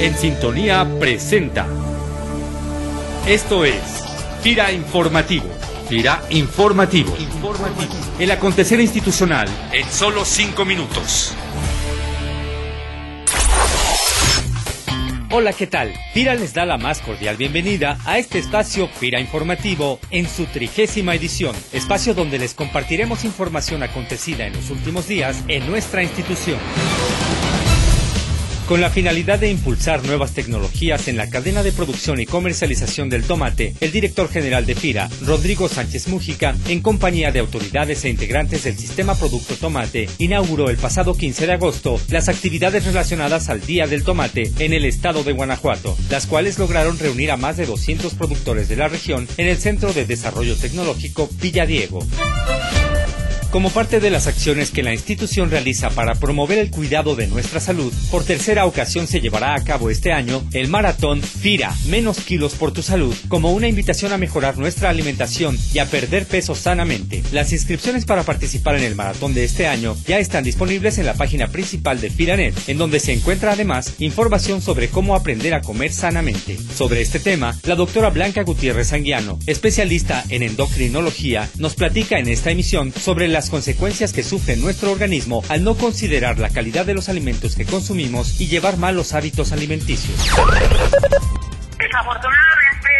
en sintonía presenta. Esto es FIRA Informativo. FIRA Informativo. Informativo. El acontecer institucional en solo cinco minutos. Hola, ¿qué tal? FIRA les da la más cordial bienvenida a este espacio FIRA Informativo en su trigésima edición, espacio donde les compartiremos información acontecida en los últimos días en nuestra institución. Con la finalidad de impulsar nuevas tecnologías en la cadena de producción y comercialización del tomate, el director general de FIRA, Rodrigo Sánchez Mújica, en compañía de autoridades e integrantes del sistema Producto Tomate, inauguró el pasado 15 de agosto las actividades relacionadas al Día del Tomate en el estado de Guanajuato, las cuales lograron reunir a más de 200 productores de la región en el Centro de Desarrollo Tecnológico Villadiego. Como parte de las acciones que la institución realiza para promover el cuidado de nuestra salud, por tercera ocasión se llevará a cabo este año el maratón FIRA, menos kilos por tu salud, como una invitación a mejorar nuestra alimentación y a perder peso sanamente. Las inscripciones para participar en el maratón de este año ya están disponibles en la página principal de FIRANET, en donde se encuentra además información sobre cómo aprender a comer sanamente. Sobre este tema, la doctora Blanca Gutiérrez Anguiano, especialista en endocrinología, nos platica en esta emisión sobre la las consecuencias que sufre nuestro organismo al no considerar la calidad de los alimentos que consumimos y llevar malos hábitos alimenticios. Desafortunadamente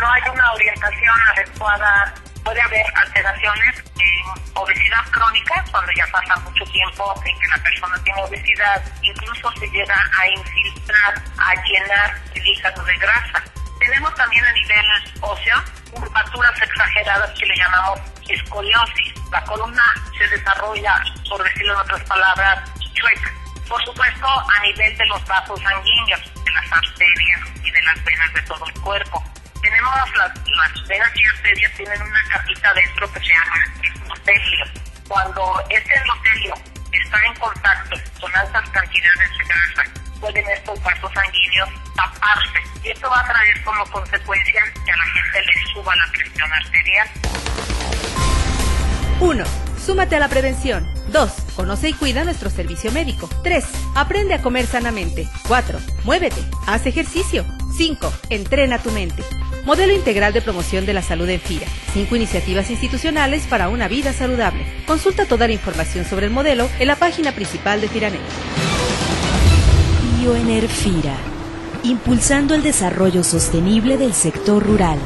no hay una orientación adecuada. Puede haber alteraciones en obesidad crónica cuando ya pasa mucho tiempo en que la persona tiene obesidad. Incluso se llega a infiltrar, a llenar el hígado de grasa. Tenemos también a nivel óseo curvaturas exageradas que le llamamos escoliosis. La columna se desarrolla, por decirlo en otras palabras, chueca. Por supuesto, a nivel de los vasos sanguíneos, de las arterias y de las venas de todo el cuerpo. Tenemos las, las venas y arterias tienen una capita dentro que se llama endotelio. Cuando este endotelio está en contacto con altas cantidades de grasa, pueden estos vasos sanguíneos taparse. Y esto va a traer como consecuencia que suba la presión arterial. 1. Súmate a la prevención. 2. Conoce y cuida nuestro servicio médico. 3. Aprende a comer sanamente. 4. Muévete. Haz ejercicio. 5. Entrena tu mente. Modelo integral de promoción de la salud en FIRA. Cinco iniciativas institucionales para una vida saludable. Consulta toda la información sobre el modelo en la página principal de FIRANET. Bioenerfira, impulsando el desarrollo sostenible del sector rural.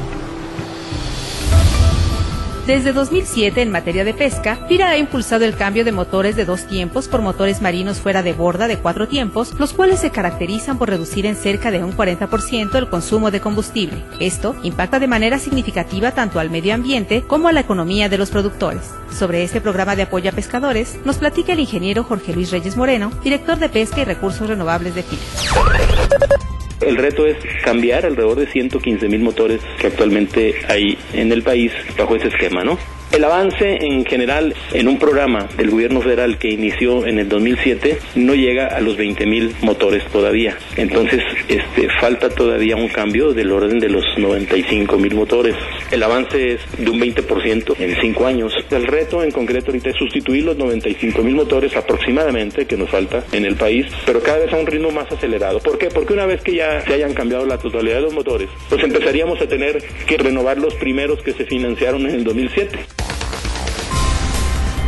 Desde 2007, en materia de pesca, FIRA ha impulsado el cambio de motores de dos tiempos por motores marinos fuera de borda de cuatro tiempos, los cuales se caracterizan por reducir en cerca de un 40% el consumo de combustible. Esto impacta de manera significativa tanto al medio ambiente como a la economía de los productores. Sobre este programa de apoyo a pescadores, nos platica el ingeniero Jorge Luis Reyes Moreno, director de Pesca y Recursos Renovables de FIRA. El reto es cambiar alrededor de 115 mil motores que actualmente hay en el país bajo ese esquema, ¿no? El avance en general en un programa del gobierno federal que inició en el 2007 no llega a los 20 mil motores todavía. Entonces, este, falta todavía un cambio del orden de los 95 mil motores. El avance es de un 20% en cinco años. El reto en concreto ahorita es sustituir los 95 mil motores aproximadamente que nos falta en el país, pero cada vez a un ritmo más acelerado. ¿Por qué? Porque una vez que ya se hayan cambiado la totalidad de los motores, pues empezaríamos a tener que renovar los primeros que se financiaron en el 2007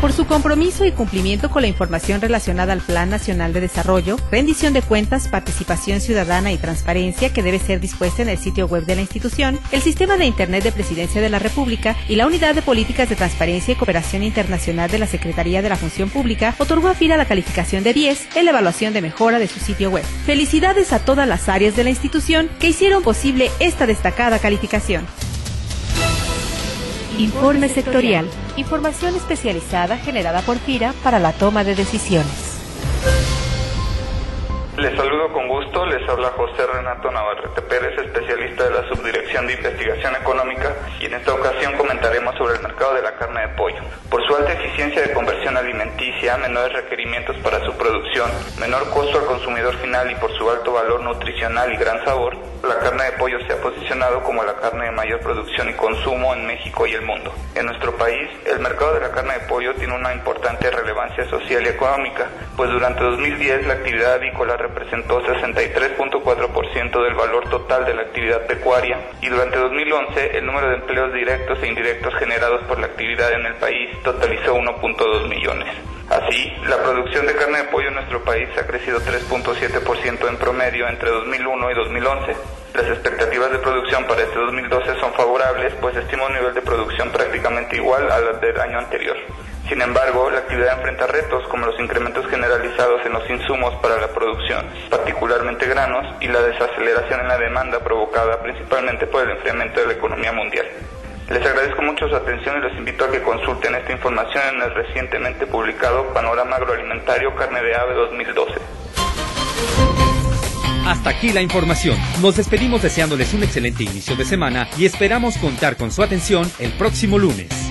por su compromiso y cumplimiento con la información relacionada al Plan Nacional de Desarrollo, rendición de cuentas, participación ciudadana y transparencia que debe ser dispuesta en el sitio web de la institución, el Sistema de Internet de Presidencia de la República y la Unidad de Políticas de Transparencia y Cooperación Internacional de la Secretaría de la Función Pública otorgó a FIRA la calificación de 10 en la evaluación de mejora de su sitio web. Felicidades a todas las áreas de la institución que hicieron posible esta destacada calificación. Informe sectorial. Información especializada generada por FIRA para la toma de decisiones. Habla José Renato Navarrete Pérez, especialista de la Subdirección de Investigación Económica, y en esta ocasión comentaremos sobre el mercado de la carne de pollo. Por su alta eficiencia de conversión alimenticia, menores requerimientos para su producción, menor costo al consumidor final y por su alto valor nutricional y gran sabor, la carne de pollo se ha posicionado como la carne de mayor producción y consumo en México y el mundo. En nuestro país, el mercado de la carne de pollo tiene una importante relevancia social y económica, pues durante 2010 la actividad avícola representó 63.4% del valor total de la actividad pecuaria y durante 2011 el número de empleos directos e indirectos generados por la actividad en el país totalizó 1.2 millones. Así, la producción de carne de pollo en nuestro país ha crecido 3.7% en promedio entre 2001 y 2011. Las expectativas de producción para este 2012 son favorables, pues estima un nivel de producción prácticamente igual al del año anterior. Sin embargo, la actividad enfrenta retos como los incrementos generalizados en los insumos para la producción, particularmente granos, y la desaceleración en la demanda provocada principalmente por el enfriamiento de la economía mundial. Les agradezco mucho su atención y los invito a que consulten esta información en el recientemente publicado Panorama Agroalimentario Carne de Ave 2012. Hasta aquí la información. Nos despedimos deseándoles un excelente inicio de semana y esperamos contar con su atención el próximo lunes.